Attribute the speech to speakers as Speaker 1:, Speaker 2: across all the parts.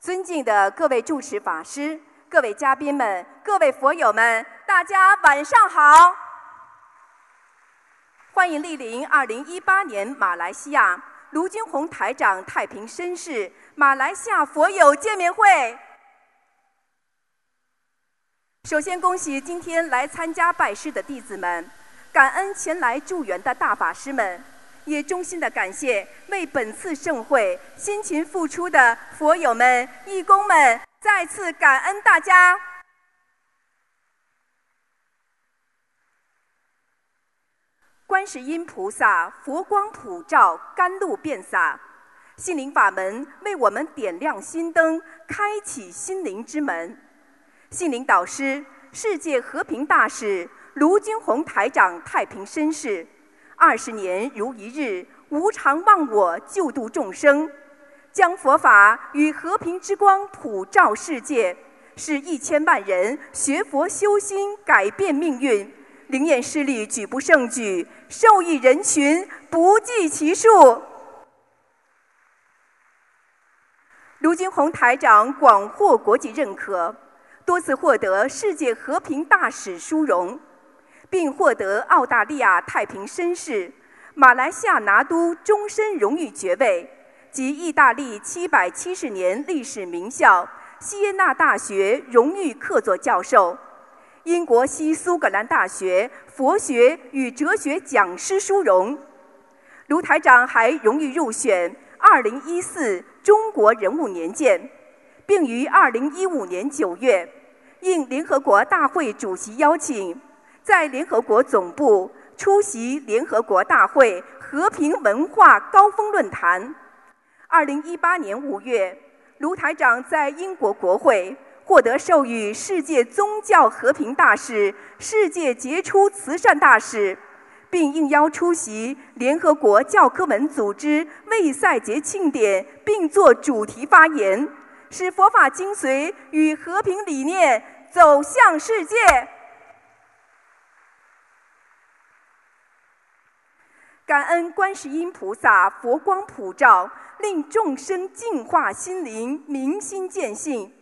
Speaker 1: 尊敬的各位主持法师、各位嘉宾们、各位佛友们，大家晚上好！欢迎莅临2018年马来西亚卢军宏台长太平绅士马来西亚佛友见面会。首先，恭喜今天来参加拜师的弟子们，感恩前来助缘的大法师们。也衷心的感谢为本次盛会辛勤付出的佛友们、义工们，再次感恩大家。观世音菩萨佛光普照，甘露遍洒，心灵法门为我们点亮心灯，开启心灵之门。心灵导师、世界和平大使卢军宏台长太平绅士。二十年如一日，无常忘我，救度众生，将佛法与和平之光普照世界，使一千万人学佛修心，改变命运。灵验事例举不胜举，受益人群不计其数。卢军宏台长广获国际认可，多次获得世界和平大使殊荣。并获得澳大利亚太平绅士、马来西亚拿督终身荣誉爵位及意大利七百七十年历史名校锡耶纳大学荣誉客座教授、英国西苏格兰大学佛学与哲学讲师殊荣。卢台长还荣誉入选二零一四中国人物年鉴，并于二零一五年九月应联合国大会主席邀请。在联合国总部出席联合国大会和平文化高峰论坛。二零一八年五月，卢台长在英国国会获得授予世界宗教和平大使、世界杰出慈善大使，并应邀出席联合国教科文组织卫赛节庆典，并作主题发言，使佛法精髓与和平理念走向世界。感恩观世音菩萨佛光普照，令众生净化心灵，明心见性。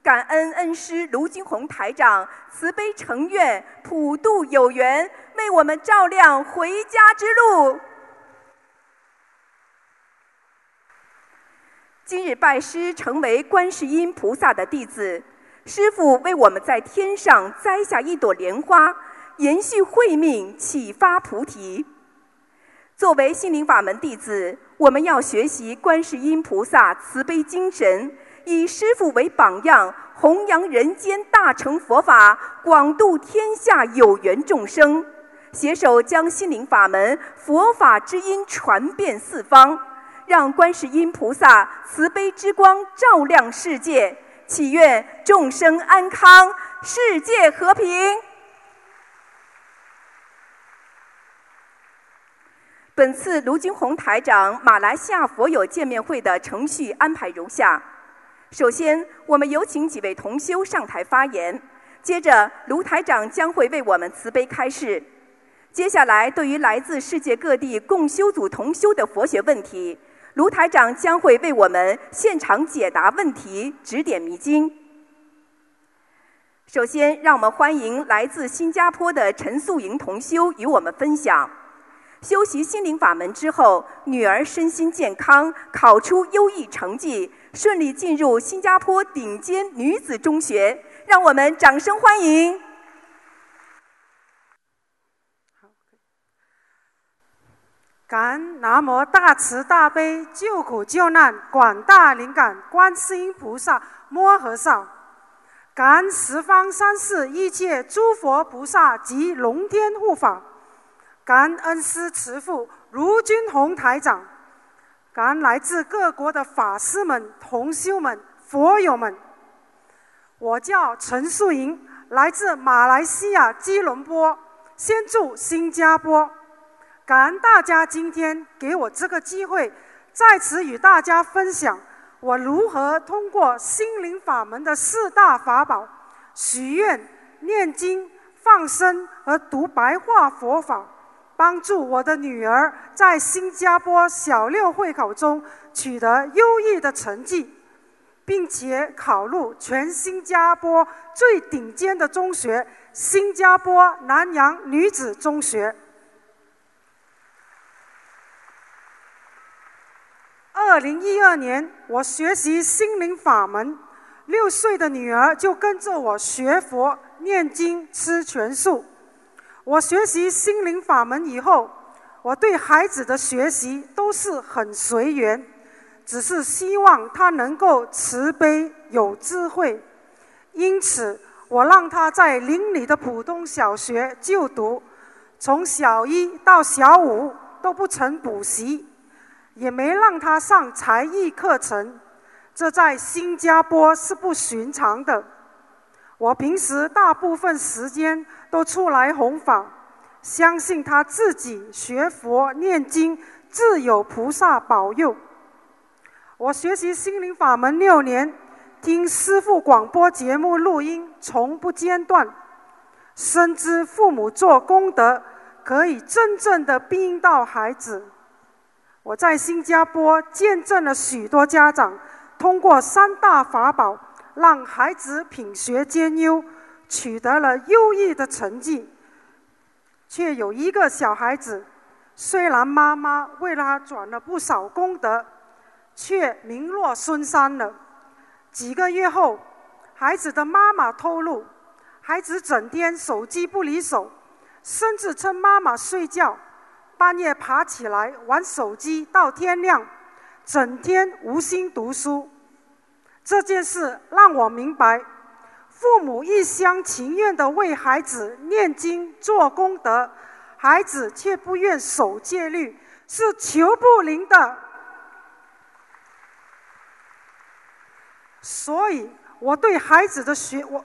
Speaker 1: 感恩恩师卢金红台长慈悲成愿，普度有缘，为我们照亮回家之路。今日拜师，成为观世音菩萨的弟子，师父为我们在天上栽下一朵莲花，延续慧命，启发菩提。作为心灵法门弟子，我们要学习观世音菩萨慈悲精神，以师父为榜样，弘扬人间大乘佛法，广度天下有缘众生，携手将心灵法门佛法之音传遍四方，让观世音菩萨慈悲之光照亮世界，祈愿众生安康，世界和平。本次卢军宏台长马来西亚佛友见面会的程序安排如下：首先，我们有请几位同修上台发言；接着，卢台长将会为我们慈悲开示；接下来，对于来自世界各地共修组同修的佛学问题，卢台长将会为我们现场解答问题、指点迷津。首先，让我们欢迎来自新加坡的陈素莹同修与我们分享。修习心灵法门之后，女儿身心健康，考出优异成绩，顺利进入新加坡顶尖女子中学。让我们掌声欢迎！
Speaker 2: 感恩南无大慈大悲救苦救难广大灵感观世音菩萨摩诃萨，感恩十方三世一切诸佛菩萨及龙天护法。感恩师慈父卢军宏台长，感恩来自各国的法师们、同修们、佛友们。我叫陈素莹，来自马来西亚吉隆坡，先住新加坡。感恩大家今天给我这个机会，在此与大家分享我如何通过心灵法门的四大法宝——许愿、念经、放生和读白话佛法。帮助我的女儿在新加坡小六会考中取得优异的成绩。并且考入全新加坡最顶尖的中学——新加坡南洋女子中学。二零一二年，我学习心灵法门，六岁的女儿就跟着我学佛、念经、吃全素。我学习心灵法门以后，我对孩子的学习都是很随缘，只是希望他能够慈悲、有智慧。因此，我让他在邻里的普通小学就读，从小一到小五都不曾补习。也没让他上才艺课程，这在新加坡是不寻常的。我平时大部分时间都出来弘法，相信他自己学佛念经，自有菩萨保佑。我学习心灵法门六年，听师父广播节目录音，从不间断，深知父母做功德，可以真正的庇荫到孩子。我在新加坡见证了许多家长通过三大法宝，让孩子品学兼优，取得了优异的成绩。却有一个小孩子，虽然妈妈为他转了不少功德，却名落孙山了。几个月后，孩子的妈妈透露，孩子整天手机不离手，甚至趁妈妈睡觉。半夜爬起来玩手机到天亮，整天无心读书。这件事让我明白，父母一厢情愿的为孩子念经做功德，孩子却不愿守戒律，是求不灵的。所以，我对孩子的学我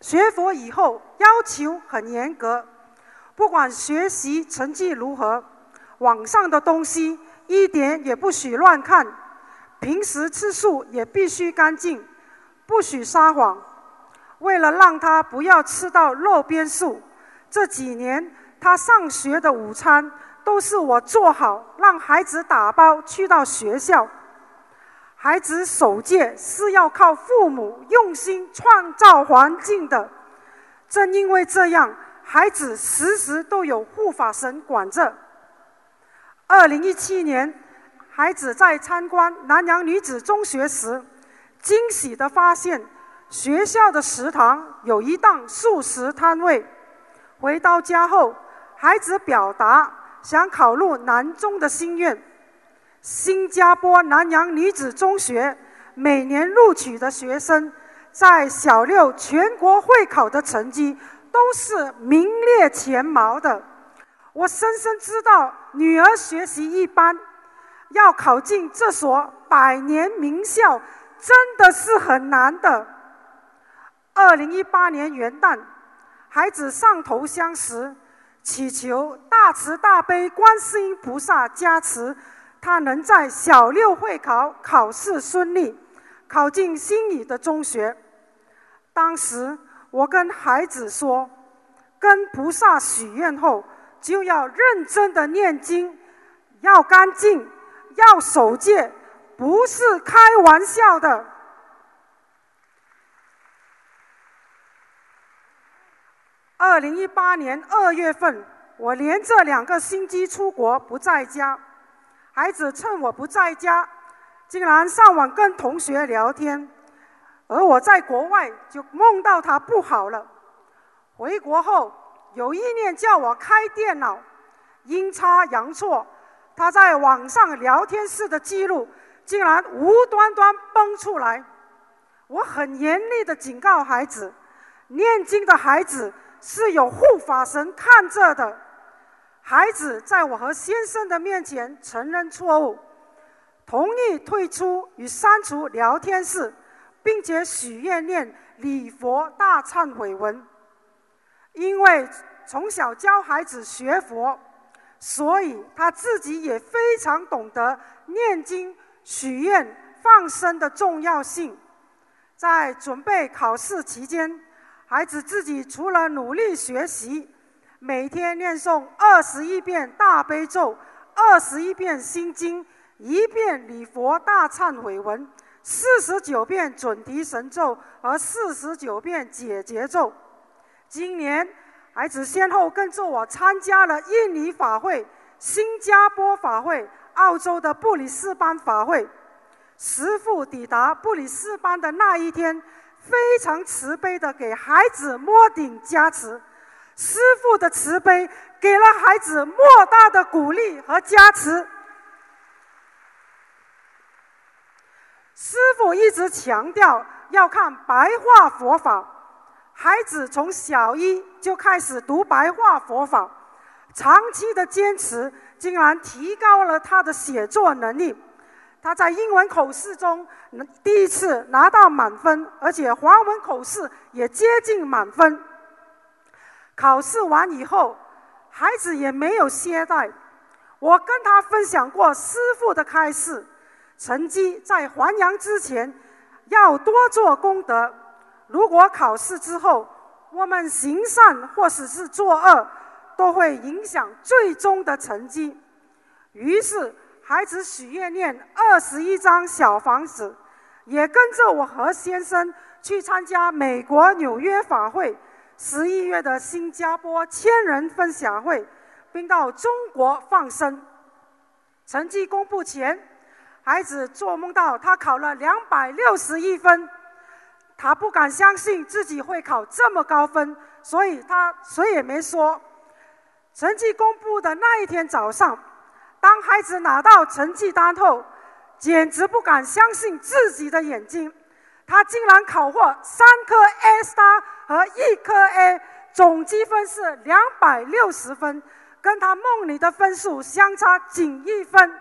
Speaker 2: 学佛以后要求很严格。不管学习成绩如何，网上的东西一点也不许乱看。平时吃素也必须干净，不许撒谎。为了让他不要吃到肉边素，这几年他上学的午餐都是我做好，让孩子打包去到学校。孩子守戒是要靠父母用心创造环境的，正因为这样。孩子时时都有护法神管着。二零一七年，孩子在参观南洋女子中学时，惊喜地发现学校的食堂有一档素食摊位。回到家后，孩子表达想考入南中的心愿。新加坡南洋女子中学每年录取的学生，在小六全国会考的成绩。都是名列前茅的。我深深知道，女儿学习一般，要考进这所百年名校，真的是很难的。二零一八年元旦，孩子上头香时，祈求大慈大悲观世音菩萨加持，他能在小六会考考试顺利，考进心仪的中学。当时。我跟孩子说，跟菩萨许愿后，就要认真的念经，要干净，要守戒，不是开玩笑的。二零一八年二月份，我连着两个星期出国不在家，孩子趁我不在家，竟然上网跟同学聊天。而我在国外就梦到他不好了，回国后有意念叫我开电脑，阴差阳错，他在网上聊天室的记录竟然无端端蹦出来。我很严厉的警告孩子，念经的孩子是有护法神看着的。孩子在我和先生的面前承认错误，同意退出与删除聊天室。并且许愿念礼佛大忏悔文，因为从小教孩子学佛，所以他自己也非常懂得念经、许愿、放生的重要性。在准备考试期间，孩子自己除了努力学习，每天念诵二十一遍大悲咒、二十一遍心经、一遍礼佛大忏悔文。四十九遍准提神咒和四十九遍解结咒。今年，孩子先后跟着我参加了印尼法会、新加坡法会、澳洲的布里斯班法会。师父抵达布里斯班的那一天，非常慈悲的给孩子摸顶加持。师傅的慈悲给了孩子莫大的鼓励和加持。师傅一直强调要看白话佛法，孩子从小一就开始读白话佛法，长期的坚持竟然提高了他的写作能力。他在英文口试中第一次拿到满分，而且华文口试也接近满分。考试完以后，孩子也没有懈怠。我跟他分享过师傅的开示：成绩在还阳之前，要多做功德。如果考试之后我们行善或者是作恶，都会影响最终的成绩。于是，孩子许愿念二十一张小房子，也跟着我和先生去参加美国纽约法会。十一月的新加坡千人分享会，并到中国放生。成绩公布前，孩子做梦到他考了两百六十一分，他不敢相信自己会考这么高分，所以他谁也没说。成绩公布的那一天早上，当孩子拿到成绩单后，简直不敢相信自己的眼睛。他竟然考获三颗 A star 和一颗 A，总积分是两百六十分，跟他梦里的分数相差仅一分。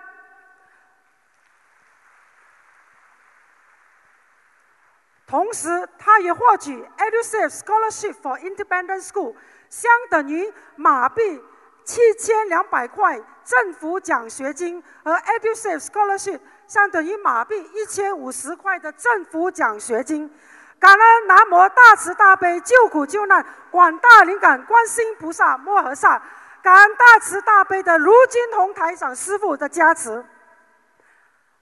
Speaker 2: 同时，他也获取 EduSave Scholarship for Independent School，相等于马币七千两百块政府奖学金，和 EduSave Scholarship。相等于马币一千五十块的政府奖学金，感恩南无大慈大悲救苦救难广大灵感观世音菩萨摩诃萨，感恩大慈大悲的卢金红台长师傅的加持。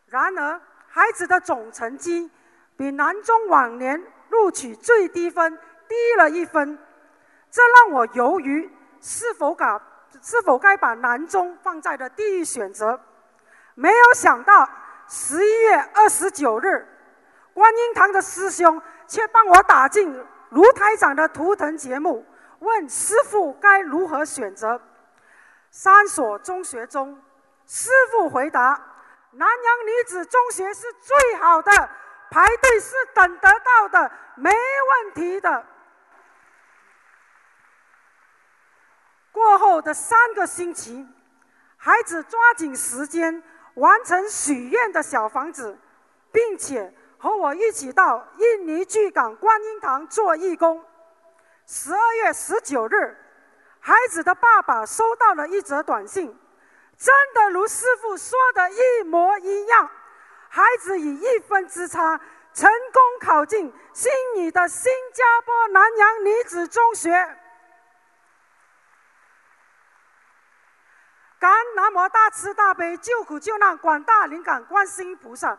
Speaker 2: 然而，孩子的总成绩比南中往年录取最低分低了一分，这让我犹豫是否该是否该把南中放在了第一选择。没有想到。十一月二十九日，观音堂的师兄却帮我打进卢台长的图腾节目，问师傅该如何选择。三所中学中，师傅回答：南阳女子中学是最好的，排队是等得到的，没问题的。过后的三个星期，孩子抓紧时间。完成许愿的小房子，并且和我一起到印尼巨港观音堂做义工。十二月十九日，孩子的爸爸收到了一则短信，真的如师傅说的一模一样，孩子以一分之差成功考进心仪的新加坡南洋女子中学。感恩南无大慈大悲救苦救难广大灵感观世音菩萨，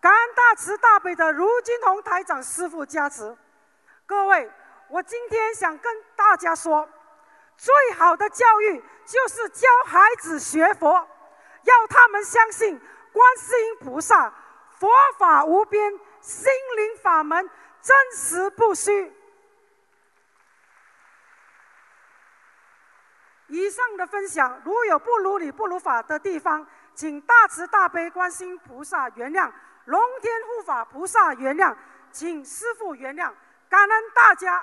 Speaker 2: 感恩大慈大悲的卢金红台长师傅加持。各位，我今天想跟大家说，最好的教育就是教孩子学佛，要他们相信观世音菩萨佛法无边，心灵法门真实不虚。以上的分享，如有不如理、不如法的地方，请大慈大悲观世音菩萨原谅，龙天护法菩萨原谅，请师父原谅，感恩大家。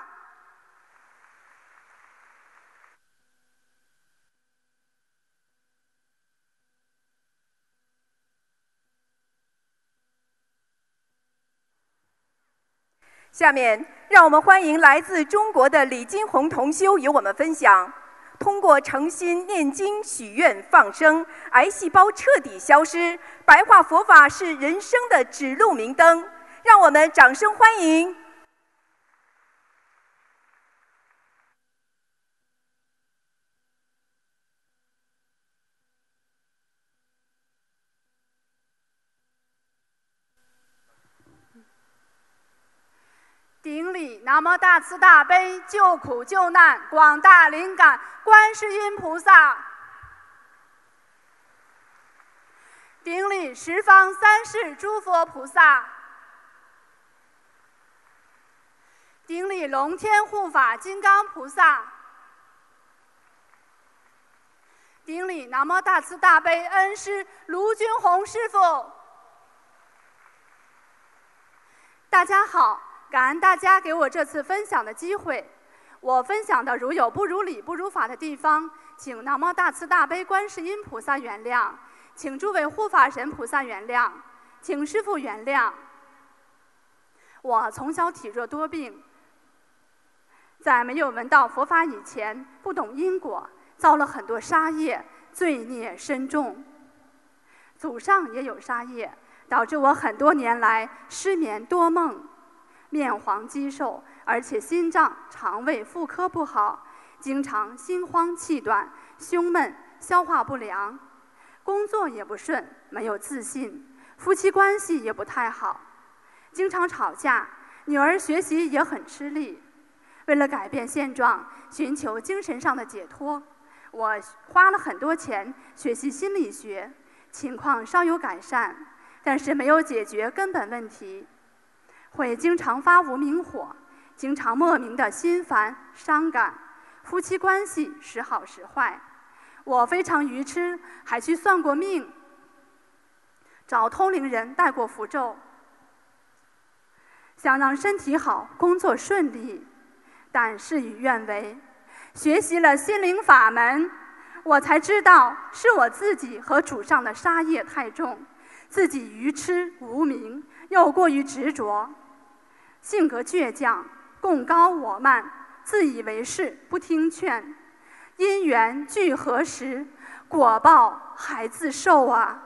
Speaker 1: 下面，让我们欢迎来自中国的李金红同修与我们分享。通过诚心念经、许愿、放生，癌细胞彻底消失。白话佛法是人生的指路明灯，让我们掌声欢迎。
Speaker 3: 顶礼南无大慈大悲救苦救难广大灵感观世音菩萨。顶礼十方三世诸佛菩萨。顶礼龙天护法金刚菩萨。顶礼南无大慈大悲恩师卢军宏师傅。大家好。感恩大家给我这次分享的机会。我分享的如有不如理、不如法的地方，请南无大慈大悲观世音菩萨原谅，请诸位护法神菩萨原谅，请师父原谅。我从小体弱多病，在没有闻到佛法以前，不懂因果，造了很多杀业，罪孽深重。祖上也有杀业，导致我很多年来失眠多梦。面黄肌瘦，而且心脏、肠胃、妇科不好，经常心慌气短、胸闷、消化不良，工作也不顺，没有自信，夫妻关系也不太好，经常吵架，女儿学习也很吃力。为了改变现状，寻求精神上的解脱，我花了很多钱学习心理学，情况稍有改善，但是没有解决根本问题。会经常发无名火，经常莫名的心烦伤感，夫妻关系时好时坏。我非常愚痴，还去算过命，找通灵人带过符咒，想让身体好、工作顺利，但事与愿违。学习了心灵法门，我才知道是我自己和主上的杀业太重，自己愚痴无明，又过于执着。性格倔强，共高我慢，自以为是，不听劝。因缘聚合时，果报还自受啊！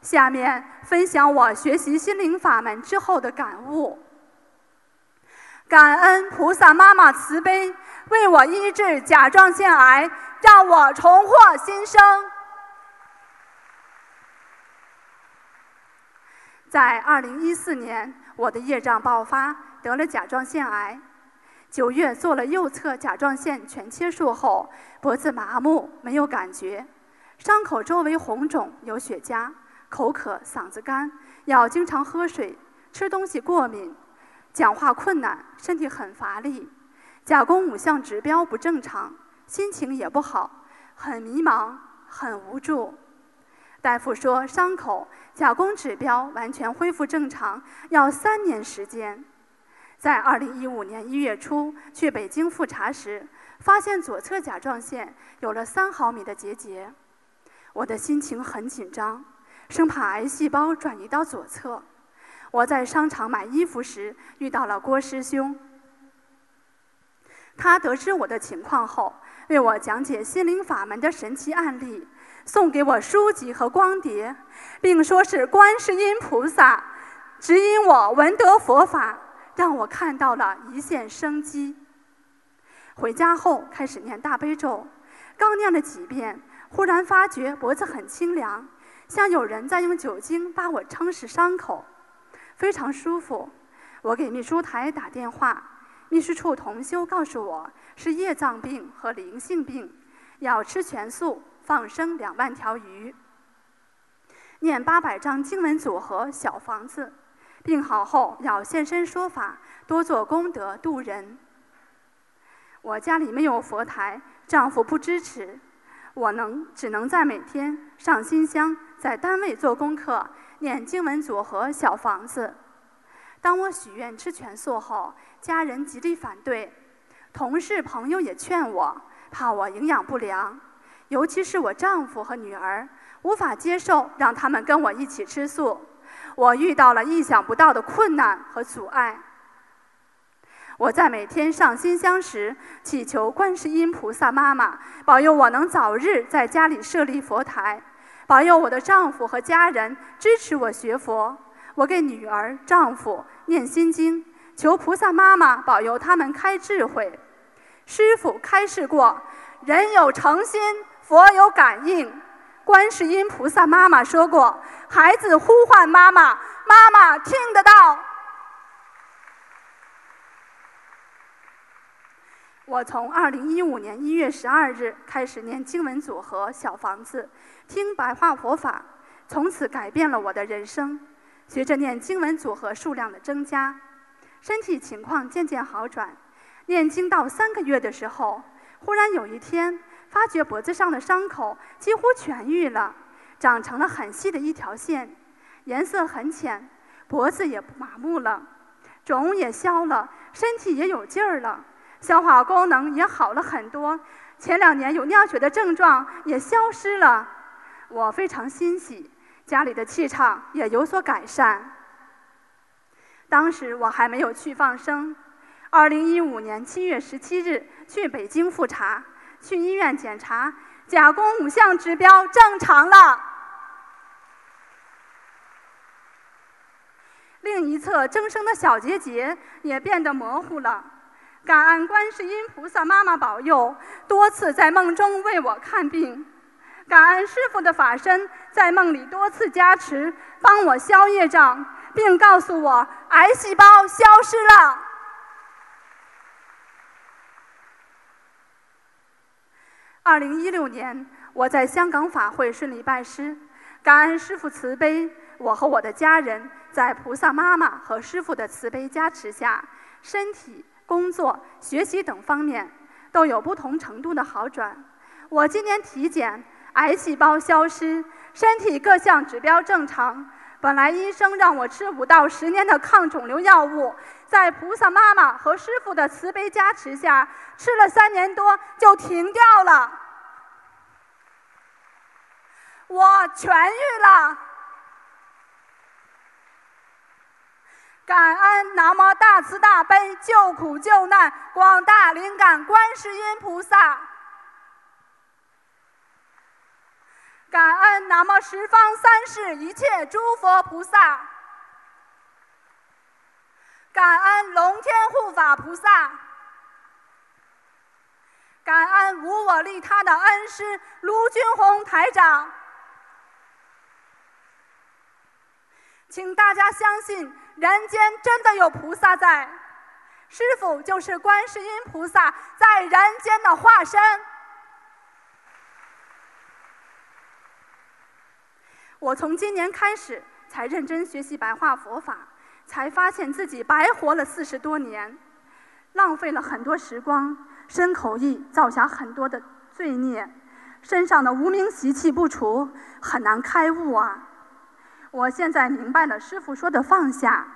Speaker 3: 下面分享我学习心灵法门之后的感悟。感恩菩萨妈妈慈悲，为我医治甲状腺癌，让我重获新生。在二零一四年，我的业障爆发，得了甲状腺癌。九月做了右侧甲状腺全切术后，脖子麻木，没有感觉，伤口周围红肿，有血痂，口渴，嗓子干，要经常喝水，吃东西过敏，讲话困难，身体很乏力，甲功五项指标不正常，心情也不好，很迷茫，很无助。大夫说，伤口甲功指标完全恢复正常要三年时间。在二零一五年一月初去北京复查时，发现左侧甲状腺有了三毫米的结节，我的心情很紧张，生怕癌细胞转移到左侧。我在商场买衣服时遇到了郭师兄，他得知我的情况后，为我讲解心灵法门的神奇案例。送给我书籍和光碟，并说是观世音菩萨指引我闻得佛法，让我看到了一线生机。回家后开始念大悲咒，刚念了几遍，忽然发觉脖子很清凉，像有人在用酒精把我撑实伤口，非常舒服。我给秘书台打电话，秘书处同修告诉我是业障病和灵性病，要吃全素。放生两万条鱼，念八百张经文组合小房子，病好后要现身说法，多做功德度人。我家里没有佛台，丈夫不支持，我能只能在每天上新香，在单位做功课，念经文组合小房子。当我许愿吃全素后，家人极力反对，同事朋友也劝我，怕我营养不良。尤其是我丈夫和女儿无法接受让他们跟我一起吃素，我遇到了意想不到的困难和阻碍。我在每天上新香时，祈求观世音菩萨妈妈保佑我能早日在家里设立佛台，保佑我的丈夫和家人支持我学佛。我给女儿、丈夫念心经，求菩萨妈妈保佑他们开智慧。师傅开示过，人有诚心。佛有感应，观世音菩萨妈妈说过：“孩子呼唤妈妈，妈妈听得到。”我从二零一五年一月十二日开始念经文组合《小房子》，听白话佛法，从此改变了我的人生。随着念经文组合数量的增加，身体情况渐渐好转。念经到三个月的时候，忽然有一天，发觉脖子上的伤口几乎痊愈了，长成了很细的一条线，颜色很浅，脖子也麻木了，肿也消了，身体也有劲儿了。消化功能也好了很多，前两年有尿血的症状也消失了，我非常欣喜，家里的气场也有所改善。当时我还没有去放生，二零一五年七月十七日去北京复查，去医院检查，甲功五项指标正常了，另一侧增生的小结节也变得模糊了。感恩观世音菩萨妈妈保佑，多次在梦中为我看病。感恩师父的法身在梦里多次加持，帮我消业障，并告诉我癌细胞消失了。二零一六年，我在香港法会顺利拜师，感恩师父慈悲，我和我的家人在菩萨妈妈和师父的慈悲加持下，身体。工作、学习等方面都有不同程度的好转。我今年体检，癌细胞消失，身体各项指标正常。本来医生让我吃五到十年的抗肿瘤药物，在菩萨妈妈和师傅的慈悲加持下，吃了三年多就停掉了。我痊愈了。感恩南无大慈大悲救苦救难广大灵感观世音菩萨，感恩南无十方三世一切诸佛菩萨，感恩龙天护法菩萨，感恩无我利他的恩师卢军宏台长。请大家相信，人间真的有菩萨在，师傅就是观世音菩萨在人间的化身。我从今年开始才认真学习白话佛法，才发现自己白活了四十多年，浪费了很多时光，身口意造下很多的罪孽，身上的无名习气不除，很难开悟啊。我现在明白了，师傅说的放下，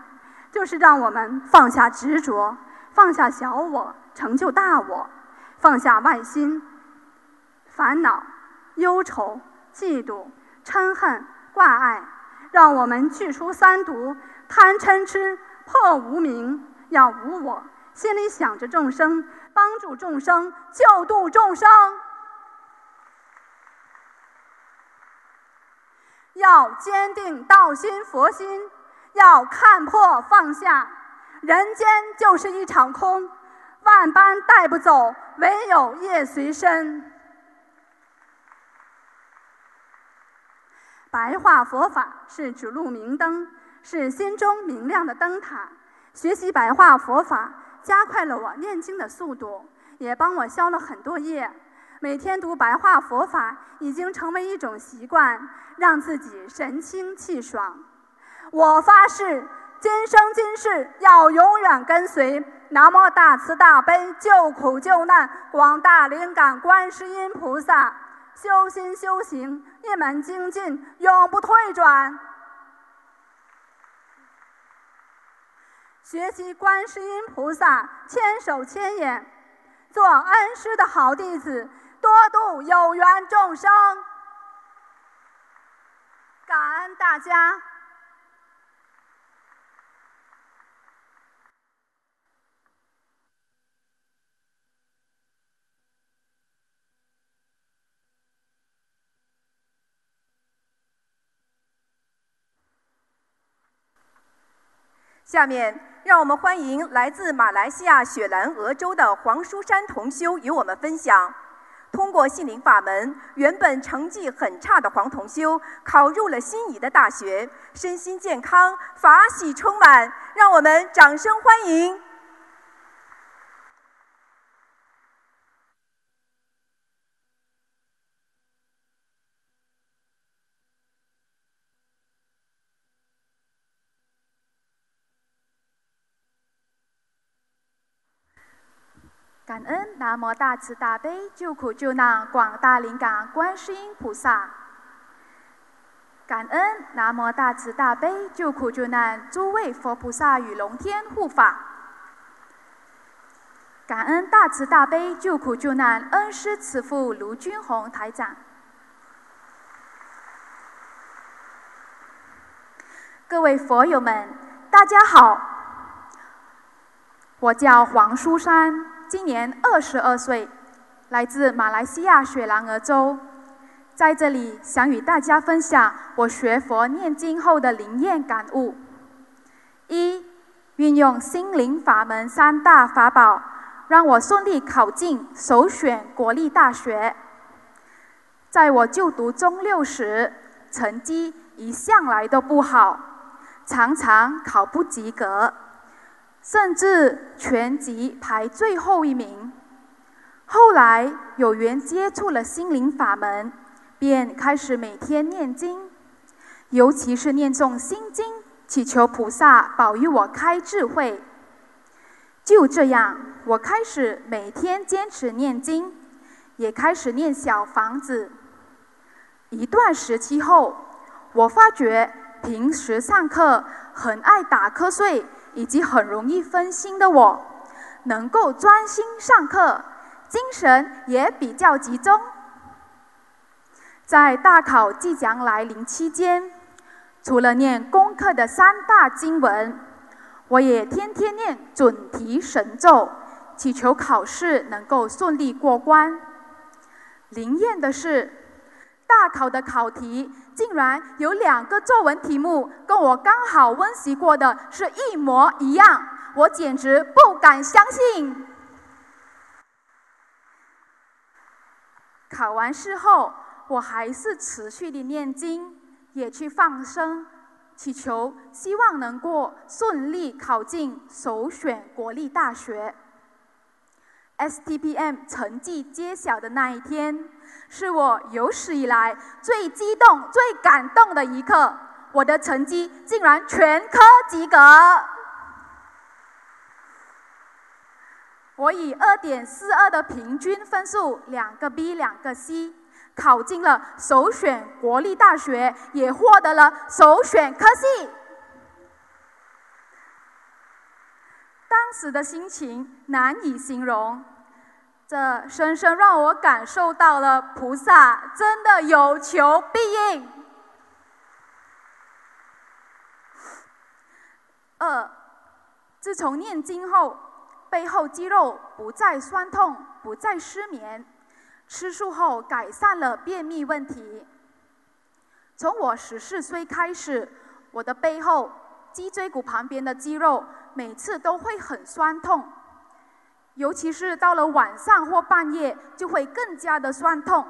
Speaker 3: 就是让我们放下执着，放下小我，成就大我，放下外心、烦恼、忧愁、嫉妒、嗔恨、挂碍，让我们去除三毒：贪嗔痴，破无明，要无我，心里想着众生，帮助众生，救度众生。要坚定道心佛心，要看破放下。人间就是一场空，万般带不走，唯有业随身。白话佛法是指路明灯，是心中明亮的灯塔。学习白话佛法，加快了我念经的速度，也帮我消了很多业。每天读白话佛法已经成为一种习惯，让自己神清气爽。我发誓，今生今世要永远跟随南无大慈大悲救苦救难广大灵感观世音菩萨，修心修行一门精进，永不退转。学习观世音菩萨千手千眼，做恩师的好弟子。多度有缘众生，感恩大家。
Speaker 1: 下面，让我们欢迎来自马来西亚雪兰莪州的黄书山同修与我们分享。通过心灵法门，原本成绩很差的黄同修考入了心仪的大学，身心健康，法喜充满，让我们掌声欢迎。
Speaker 4: 感恩南无大慈大悲救苦救难广大灵感观世音菩萨。感恩南无大慈大悲救苦救难诸位佛菩萨与龙天护法。感恩大慈大悲救苦救难恩师慈父卢军宏台长。各位佛友们，大家好，我叫黄淑珊。今年二十二岁，来自马来西亚雪兰莪州，在这里想与大家分享我学佛念经后的灵验感悟。一、运用心灵法门三大法宝，让我顺利考进首选国立大学。在我就读中六时，成绩一向来都不好，常常考不及格。甚至全级排最后一名。后来有缘接触了心灵法门，便开始每天念经，尤其是念诵心经，祈求菩萨保佑我开智慧。就这样，我开始每天坚持念经，也开始念小房子。一段时期后，我发觉平时上课很爱打瞌睡。以及很容易分心的我，能够专心上课，精神也比较集中。在大考即将来临期间，除了念功课的三大经文，我也天天念准提神咒，祈求考试能够顺利过关。灵验的是，大考的考题。竟然有两个作文题目跟我刚好温习过的是一模一样，我简直不敢相信。考完试后，我还是持续的念经，也去放生，祈求希望能够顺利考进首选国立大学。STPM 成绩揭晓的那一天。是我有史以来最激动、最感动的一刻。我的成绩竟然全科及格，我以二点四二的平均分数，两个 B 两个 C，考进了首选国立大学，也获得了首选科系。当时的心情难以形容。这深深让我感受到了菩萨真的有求必应。二，自从念经后，背后肌肉不再酸痛，不再失眠，吃素后改善了便秘问题。从我十四岁开始，我的背后脊椎骨旁边的肌肉每次都会很酸痛。尤其是到了晚上或半夜，就会更加的酸痛，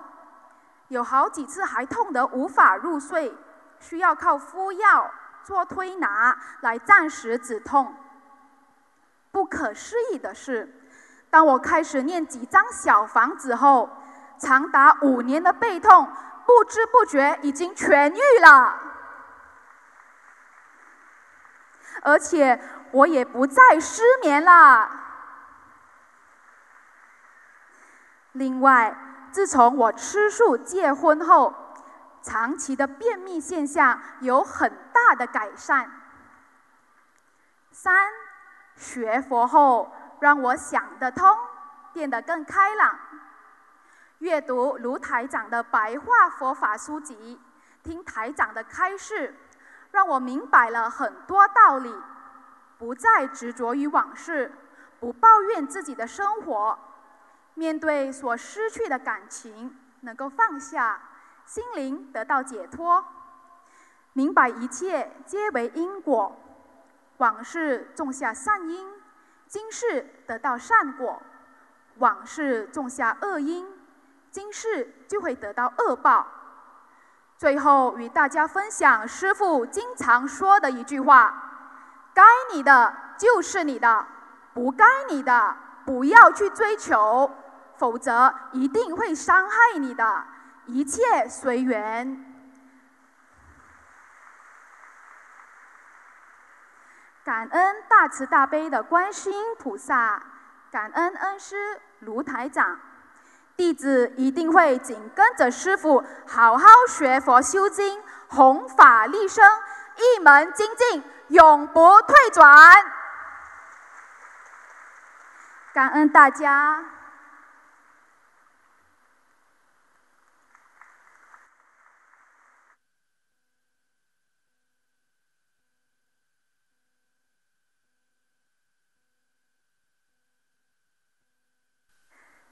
Speaker 4: 有好几次还痛得无法入睡，需要靠敷药、做推拿来暂时止痛。不可思议的是，当我开始念几张小房子后，长达五年的背痛不知不觉已经痊愈了，而且我也不再失眠了。另外，自从我吃素戒荤后，长期的便秘现象有很大的改善。三，学佛后让我想得通，变得更开朗。阅读卢台长的白话佛法书籍，听台长的开示，让我明白了很多道理，不再执着于往事，不抱怨自己的生活。面对所失去的感情，能够放下，心灵得到解脱，明白一切皆为因果，往事种下善因，今世得到善果；往事种下恶因，今世就会得到恶报。最后与大家分享师父经常说的一句话：该你的就是你的，不该你的不要去追求。否则一定会伤害你的，一切随缘。感恩大慈大悲的观世音菩萨，感恩恩师卢台长。弟子一定会紧跟着师傅，好好学佛修经，弘法利生，一门精进，永不退转。感恩大家。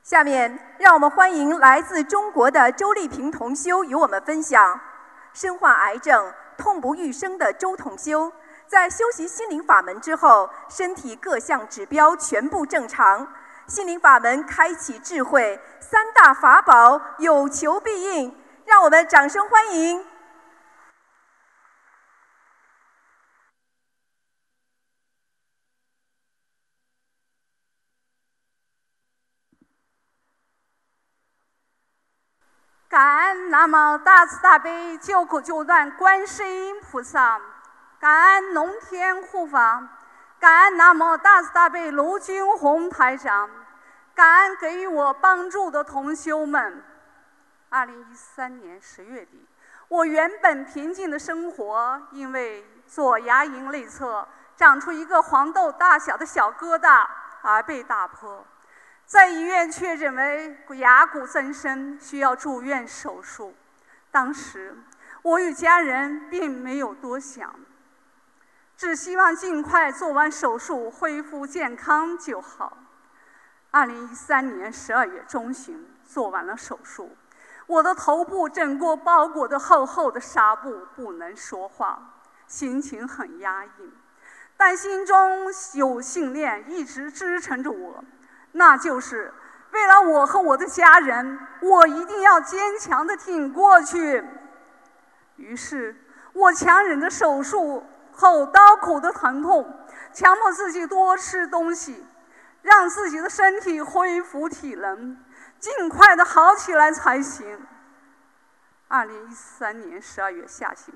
Speaker 1: 下面，让我们欢迎来自中国的周丽萍同修与我们分享：身患癌症、痛不欲生的周同修，在修习心灵法门之后，身体各项指标全部正常。心灵法门开启智慧，三大法宝有求必应。让我们掌声欢迎！
Speaker 3: 感恩南无大慈大悲救苦救难观世音菩萨，感恩龙天护法，感恩南无大慈大悲卢军宏台长，感恩给予我帮助的同修们。二零一三年十月底，我原本平静的生活，因为左牙龈内侧长出一个黄豆大小的小疙瘩而被打破。在医院确诊为牙骨增生，需要住院手术。当时我与家人并没有多想，只希望尽快做完手术，恢复健康就好。二零一三年十二月中旬做完了手术，我的头部整个包裹的厚厚的纱布，不能说话，心情很压抑，但心中有信念一直支撑着我。那就是为了我和我的家人，我一定要坚强的挺过去。于是，我强忍着手术后刀口的疼痛，强迫自己多吃东西，让自己的身体恢复体能，尽快的好起来才行。二零一三年十二月下旬，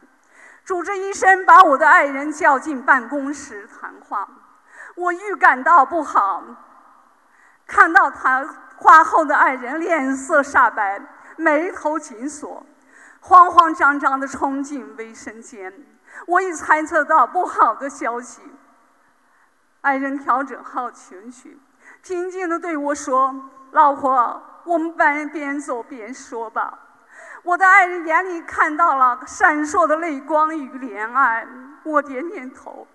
Speaker 3: 主治医生把我的爱人叫进办公室谈话，我预感到不好。看到谈话后的爱人脸色煞白，眉头紧锁，慌慌张张地冲进卫生间。我已猜测到不好的消息。爱人调整好情绪，平静地对我说：“老婆，我们边边走边说吧。”我的爱人眼里看到了闪烁的泪光与怜爱，我点点头。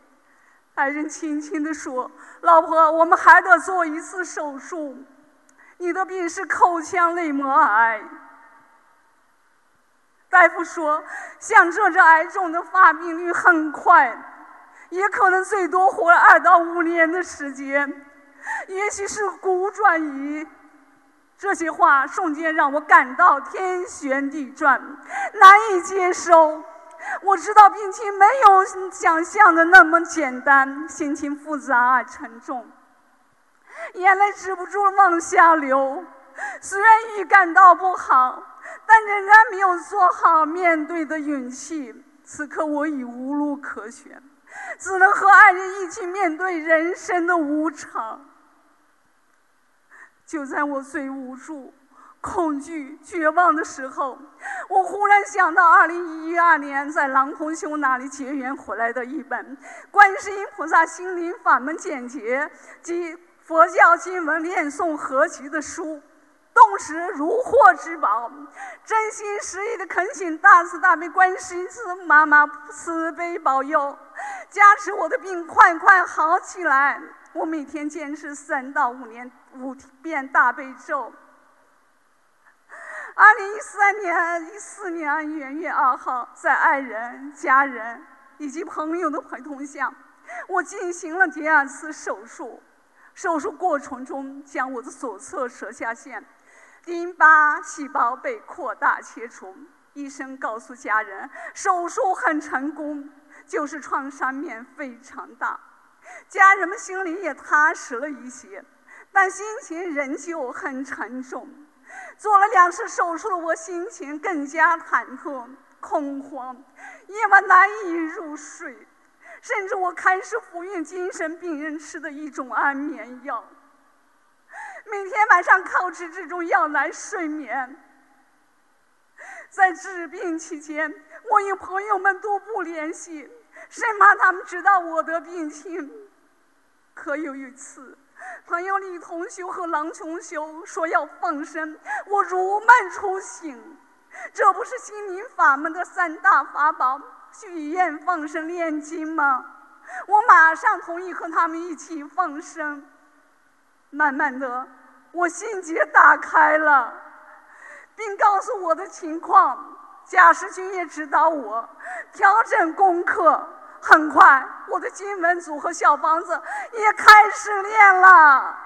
Speaker 3: 爱人轻轻地说：“老婆，我们还得做一次手术。你的病是口腔内膜癌。大夫说，像这种癌症的发病率很快，也可能最多活二到五年的时间，也许是骨转移。”这些话瞬间让我感到天旋地转，难以接受。我知道病情没有想象的那么简单，心情复杂而沉重，眼泪止不住往下流。虽然预感到不好，但仍然没有做好面对的勇气。此刻我已无路可选，只能和爱人一起面对人生的无常。就在我最无助。恐惧、绝望的时候，我忽然想到2012年在郎红兄那里结缘回来的一本《观世音菩萨心灵法门简解》及佛教经文念诵合集的书，顿时如获至宝，真心实意的恳请大慈大悲观世音妈妈慈悲保佑，加持我的病快快好起来。我每天坚持三到五年五遍大悲咒。二零一三年一四年元月二号，在爱人、家人以及朋友的陪同下，我进行了第二次手术。手术过程中，将我的左侧舌下腺淋巴细胞被扩大切除。医生告诉家人，手术很成功，就是创伤面非常大。家人们心里也踏实了一些，但心情仍旧很沉重。做了两次手术的我，心情更加忐忑、恐慌，夜晚难以入睡，甚至我开始服用精神病人吃的一种安眠药。每天晚上靠吃这种药来睡眠。在治病期间，我与朋友们都不联系，生怕他们知道我的病情。可有一次，朋友李同修和郎琼修说要放生，我如梦初醒。这不是心灵法门的三大法宝——许愿、放生、念经吗？我马上同意和他们一起放生。慢慢的，我心结打开了，并告诉我的情况。贾世军也指导我调整功课。很快，我的经文组和小房子也开始练了。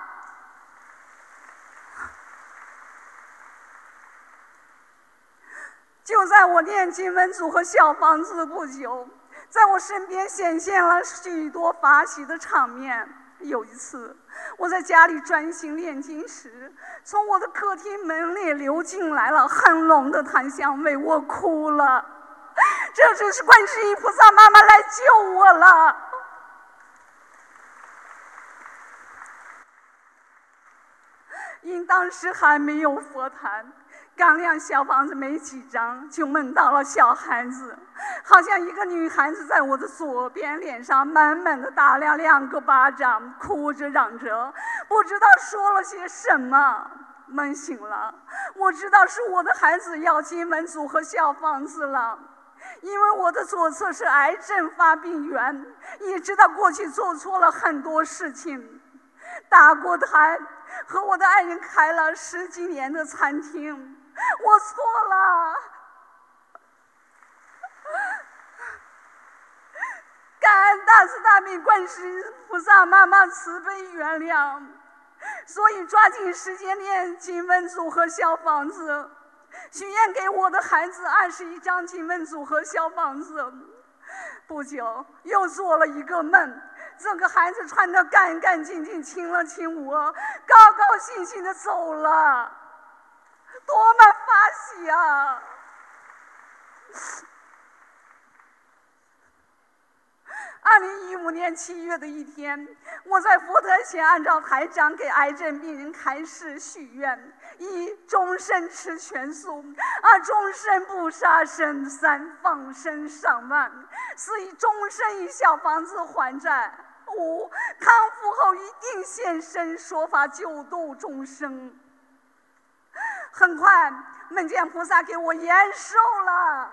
Speaker 3: 就在我念经文组和小房子不久，在我身边显现了许多法喜的场面。有一次，我在家里专心念经时，从我的客厅门里流进来了很浓的檀香味，我哭了。这就是观世音菩萨妈妈来救我了。因当时还没有佛坛。刚亮小房子没几张，就梦到了小孩子，好像一个女孩子在我的左边脸上满满的打了两个巴掌，哭着嚷着，不知道说了些什么。梦醒了，我知道是我的孩子要进门组合小房子了，因为我的左侧是癌症发病源，也知道过去做错了很多事情，打过胎，和我的爱人开了十几年的餐厅。我错了，感恩大慈大悲观世菩萨妈妈慈悲原谅，所以抓紧时间念经文组和小房子，许愿给我的孩子二十一张经文组和小房子。不久又做了一个梦，这个孩子穿得干干净净，亲了亲我，高高兴兴的走了。多么发喜啊！二零一五年七月的一天，我在佛台前按照台长给癌症病人开示许愿：一、终身吃全素；二、终身不杀生；三、放生上万；四、终身以小房子还债；五、康复后一定现身说法救度众生。很快，梦见菩萨给我延寿了。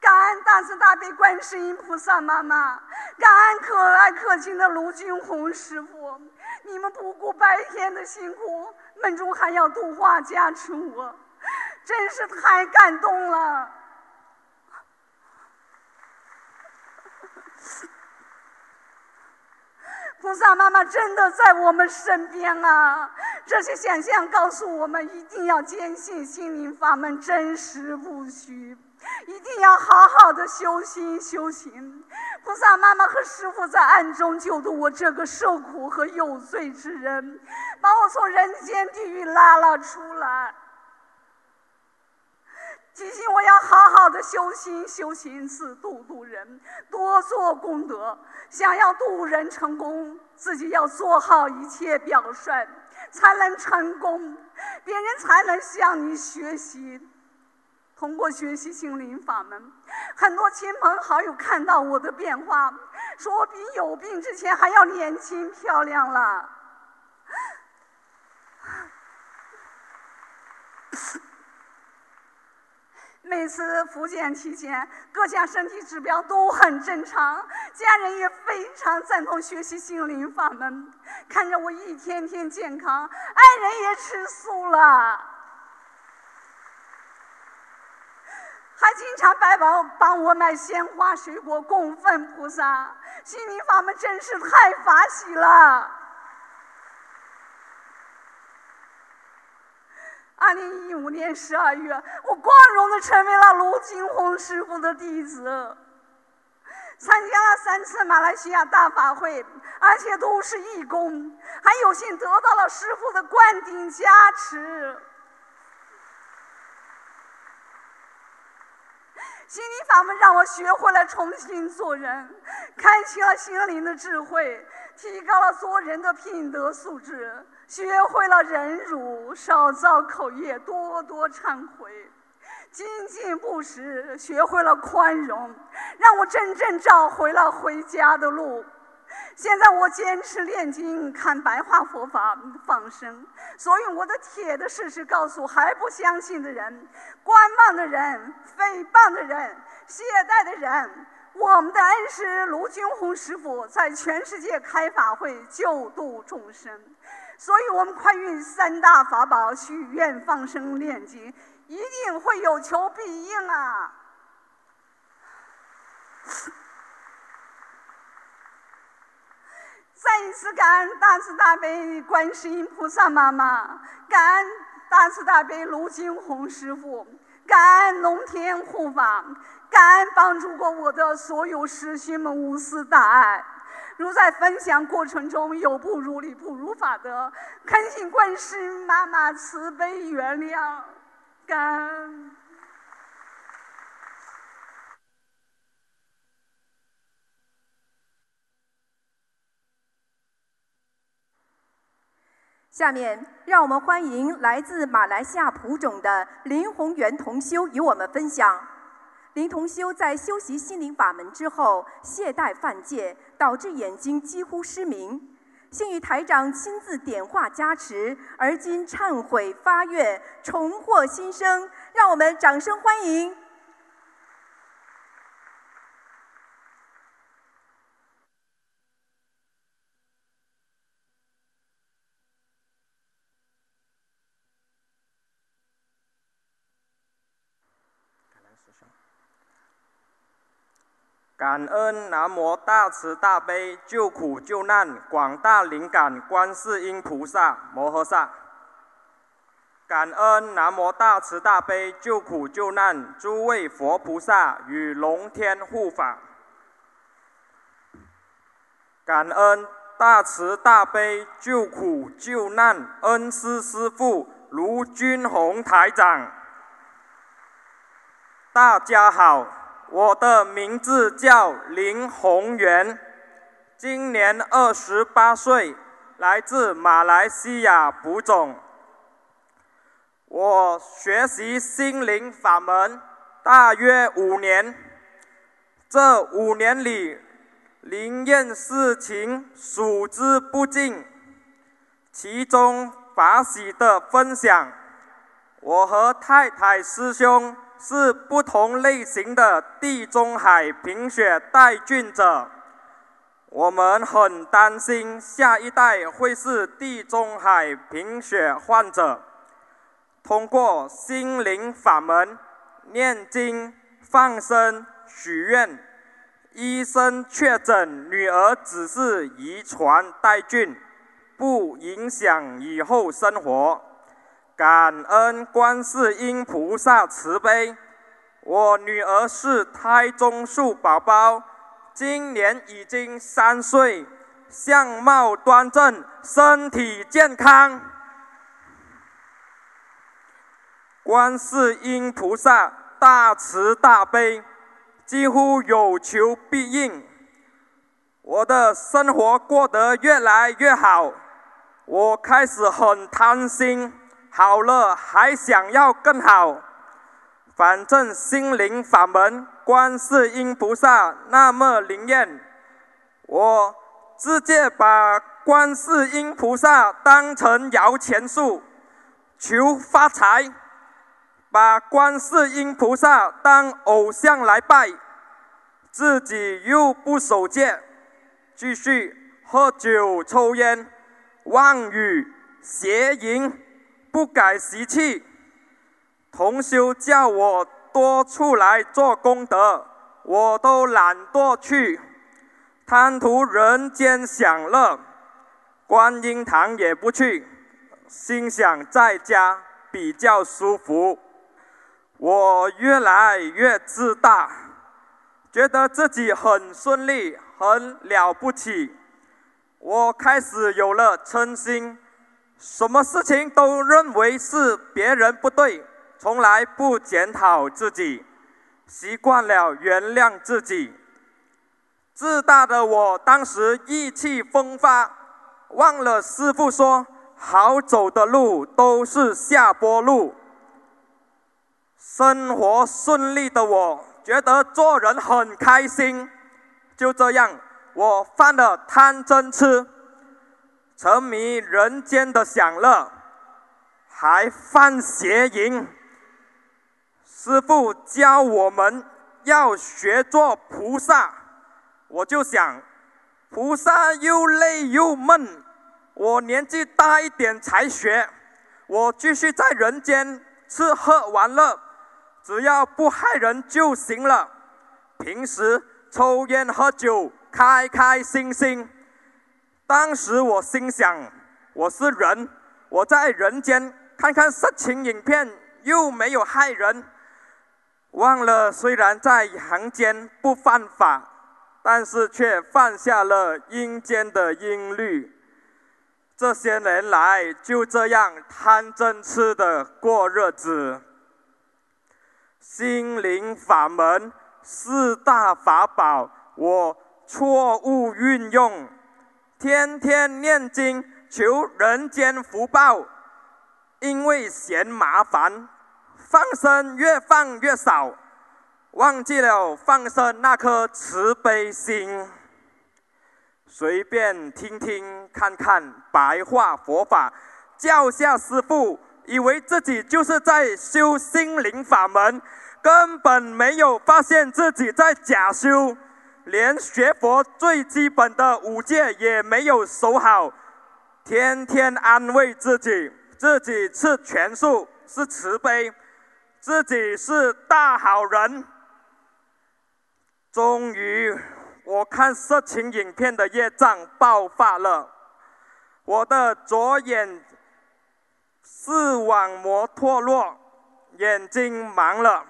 Speaker 3: 感恩大慈大悲观世音菩萨妈妈，感恩可爱可亲的卢俊宏师傅，你们不顾白天的辛苦，梦中还要度化加持我，真是太感动了。菩萨妈妈真的在我们身边啊！这些显象告诉我们，一定要坚信心灵法门真实不虚，一定要好好的修心修行。菩萨妈妈和师傅在暗中救度我这个受苦和有罪之人，把我从人间地狱拉了出来。提醒我要好好的修心修行，是度度人，多做功德。想要度人成功，自己要做好一切表率，才能成功，别人才能向你学习。通过学习心灵法门，很多亲朋好友看到我的变化，说我比有病之前还要年轻漂亮了。每次复检期间，各项身体指标都很正常，家人也非常赞同学习心灵法门。看着我一天天健康，爱人也吃素了，还经常拜宝帮我买鲜花水果供奉菩萨。心灵法门真是太法喜了。二零一五年十二月，我光荣的成为了卢金红师傅的弟子，参加了三次马来西亚大法会，而且都是义工，还有幸得到了师傅的灌顶加持。心灵法门让我学会了重新做人，开启了心灵的智慧，提高了做人的品德素质，学会了忍辱，少造口业，多多忏悔，精进不食，学会了宽容，让我真正找回了回家的路。现在我坚持念经，看白话佛法，放生。所以我的铁的事实告诉还不相信的人、观望的人、诽谤的人、懈怠的人，我们的恩师卢军宏师傅在全世界开法会救度众生。所以我们快运三大法宝，许愿放生念经，一定会有求必应啊！再一次感恩大慈大悲观世音菩萨妈妈，感恩大慈大悲卢金红师傅，感恩龙天护法，感恩帮助过我的所有师兄们无私大爱。如在分享过程中有不如理、不如法的，恳请观世妈妈慈悲原谅，感恩。
Speaker 1: 下面，让我们欢迎来自马来西亚蒲种的林宏源同修与我们分享。林同修在修习心灵法门之后，懈怠犯戒，导致眼睛几乎失明。幸遇台长亲自点化加持，而今忏悔发愿，重获新生。让我们掌声欢迎！
Speaker 5: 感恩南无大慈大悲救苦救难广大灵感观世音菩萨摩诃萨。感恩南无大慈大悲救苦救难诸位佛菩萨与龙天护法。感恩大慈大悲救苦救难恩师师父卢军宏台长。大家好。我的名字叫林宏源，今年二十八岁，来自马来西亚蒲种。我学习心灵法门大约五年，这五年里，灵验事情数之不尽。其中法喜的分享，我和太太师兄。是不同类型的地中海贫血带菌者，我们很担心下一代会是地中海贫血患者。通过心灵法门、念经、放生、许愿，医生确诊女儿只是遗传带菌，不影响以后生活。感恩观世音菩萨慈悲，我女儿是胎中树宝宝，今年已经三岁，相貌端正，身体健康。观世音菩萨大慈大悲，几乎有求必应，我的生活过得越来越好，我开始很贪心。好了，还想要更好。反正心灵法门，观世音菩萨那么灵验，我直接把观世音菩萨当成摇钱树，求发财；把观世音菩萨当偶像来拜，自己又不守戒，继续喝酒、抽烟、妄语、邪淫。不改习气，同修叫我多出来做功德，我都懒惰去，贪图人间享乐，观音堂也不去，心想在家比较舒服。我越来越自大，觉得自己很顺利，很了不起。我开始有了嗔心。什么事情都认为是别人不对，从来不检讨自己。习惯了原谅自己。自大的我当时意气风发，忘了师傅说好走的路都是下坡路。生活顺利的我觉得做人很开心，就这样我犯了贪嗔痴，沉迷人间的享乐，还犯邪淫。师傅教我们要学做菩萨。我就想，菩萨又累又闷，我年纪大一点才学，我继续在人间吃喝玩乐，只要不害人就行了。平时抽烟喝酒，开开心心。当时我心想，我是人，我在人间看看色情影片又没有害人，忘了虽然在阳间不犯法。但是却犯下了阴间的阴律。这些年来就这样贪嗔痴的过日子。心灵法门四大法宝，我错误运用，天天念经求人间福报，因为嫌麻烦，放生越放越少。忘记了放生那颗慈悲心，随便听听看看白话佛法，叫下师父，以为自己就是在修心灵法门，根本没有发现自己在假修，连学佛最基本的五戒也没有守好，天天安慰自己，自己是全素，是慈悲，自己是大好人。终于，我看色情影片的业障爆发了，我的左眼视网膜脱落，眼睛盲了。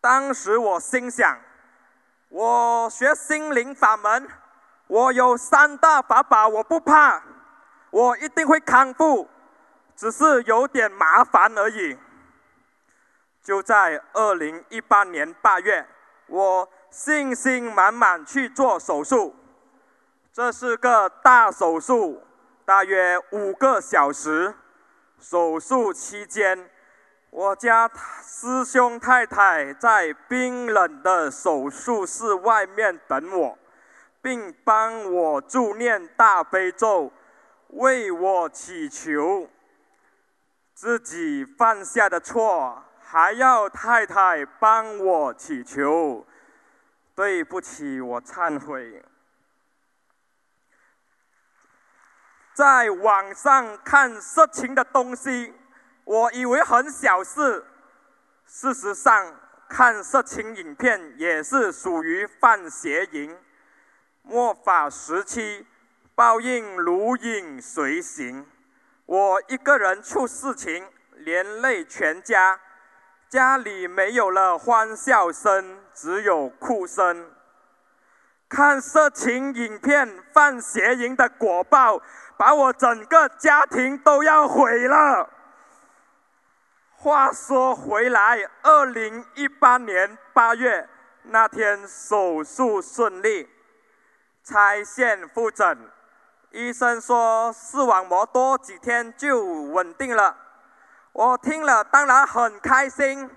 Speaker 5: 当时我心想，我学心灵法门，我有三大法宝，我不怕，我一定会康复，只是有点麻烦而已。就在二零一八年八月，我信心满满去做手术。这是个大手术，大约五个小时。手术期间，我家师兄太太在冰冷的手术室外面等我，并帮我助念大悲咒，为我祈求。自己犯下的错。还要太太帮我祈求，对不起，我忏悔。在网上看色情的东西，我以为很小事，事实上，看色情影片也是属于犯邪淫。末法时期，报应如影随形。我一个人出事情，连累全家。家里没有了欢笑声，只有哭声。看色情影片、犯邪淫的果报，把我整个家庭都要毁了。话说回来，二零一八年八月那天手术顺利，拆线复诊，医生说视网膜多几天就稳定了。我听了当然很开心，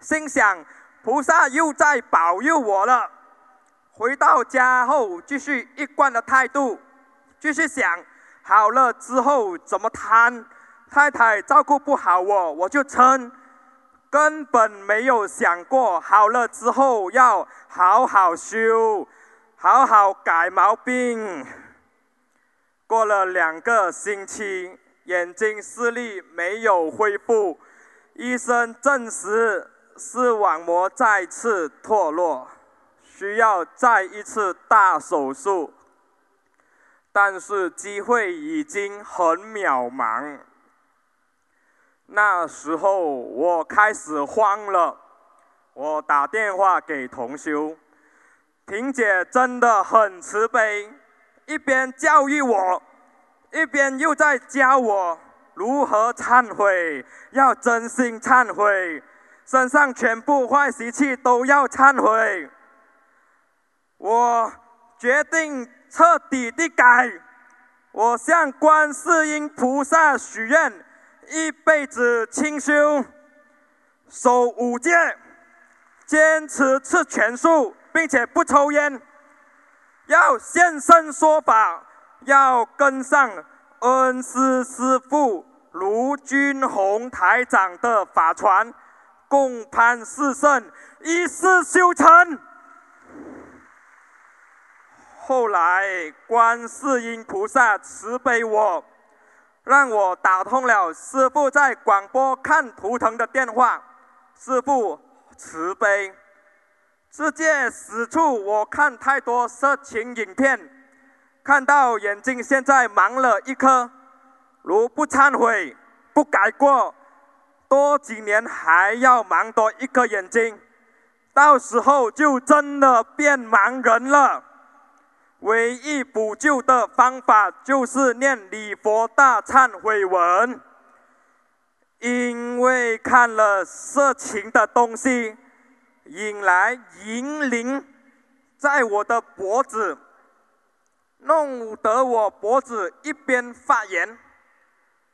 Speaker 5: 心想菩萨又在保佑我了。回到家后，继续一贯的态度，继续想好了之后怎么谈。太太照顾不好我，我就撑，根本没有想过好了之后要好好修，好好改毛病。过了两个星期。眼睛视力没有恢复，医生证实视网膜再次脱落，需要再一次大手术。但是机会已经很渺茫。那时候我开始慌了，我打电话给同修，婷姐真的很慈悲，一边教育我。一边又在教我如何忏悔，要真心忏悔，身上全部坏习气都要忏悔。我决定彻底的改，我向观世音菩萨许愿，一辈子清修，守五戒，坚持吃全素，并且不抽烟，要现身说法，要跟上恩师师父卢军宏台长的法传，共攀四圣，一世修成。后来，观世音菩萨慈悲我，让我打通了师傅在广播看图腾的电话。师傅慈悲，世界死处我看太多色情影片，看到眼睛现在盲了一颗。如不忏悔、不改过，多几年还要盲多一颗眼睛，到时候就真的变盲人了。唯一补救的方法就是念礼佛大忏悔文，因为看了色情的东西，引来银铃在我的脖子，弄得我脖子一边发炎，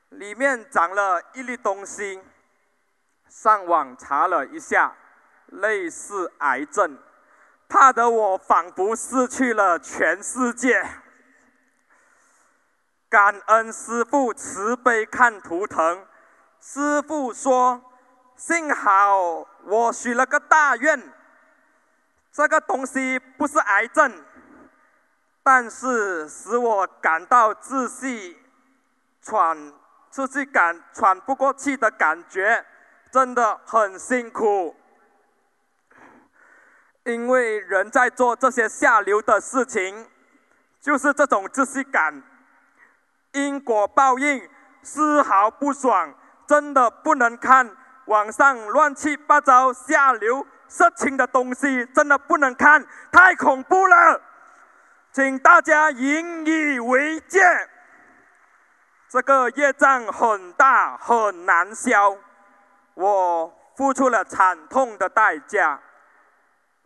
Speaker 5: 里面长了一粒东西。上网查了一下，类似癌症。怕得我仿佛失去了全世界。感恩师父慈悲看图腾，师父说：“幸好我许了个大愿，这个东西不是癌症，但是使我感到窒息、喘、窒息感、喘不过气的感觉，真的很辛苦。”因为人在做这些下流的事情，就是这种窒息感，因果报应，丝毫不爽，真的不能看网上乱七八糟下流色情的东西，真的不能看，太恐怖了，请大家引以为戒。这个业障很大，很难消，我付出了惨痛的代价。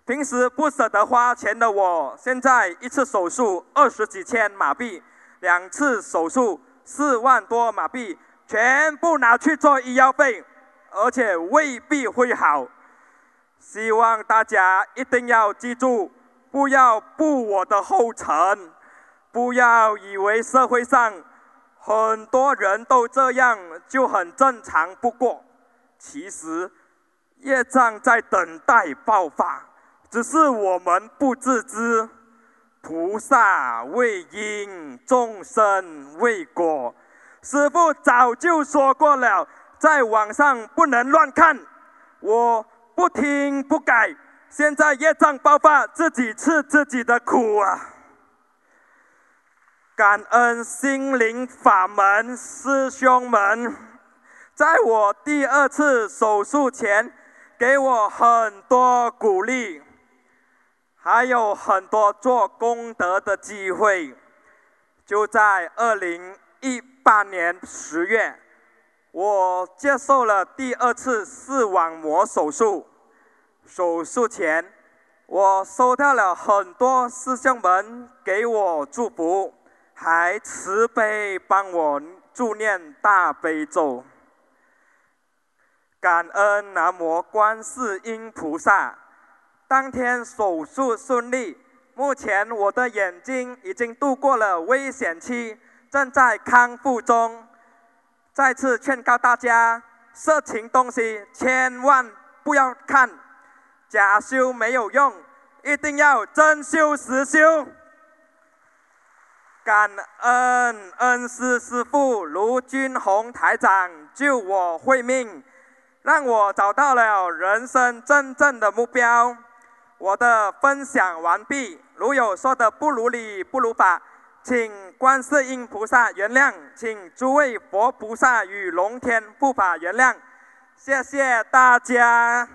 Speaker 5: 平时不舍得花钱的我，现在一次手术二十几千马币，两次手术四万多马币，全部拿去做医药费，而且未必会好。希望大家一定要记住，不要步我的后尘，不要以为社会上很多人都这样就很正常不过，其实业障在等待爆发。只是我们不自知，菩萨为因，众生为果。师父早就说过了，在网上不能乱看。我不听不改，现在业障爆发，自己吃自己的苦啊！感恩心灵法门师兄们，在我第二次手术前，给我很多鼓励。还有很多做功德的机会。就在二零一八年十月，我接受了第二次视网膜手术。手术前，我收到了很多师兄们给我祝福，还慈悲帮我助念大悲咒。感恩南无观世音菩萨。当天手术顺利，目前我的眼睛已经度过了危险期，正在康复中。再次劝告大家，色情东西千万不要看，假修没有用，一定要真修实修。感恩恩师师父卢军宏台长救我慧命，让我找到了人生真正的目标。我的分享完毕，如有说的不如理、不如法，请观世音菩萨原谅，请诸位佛菩萨与龙天护法原谅，谢谢大家。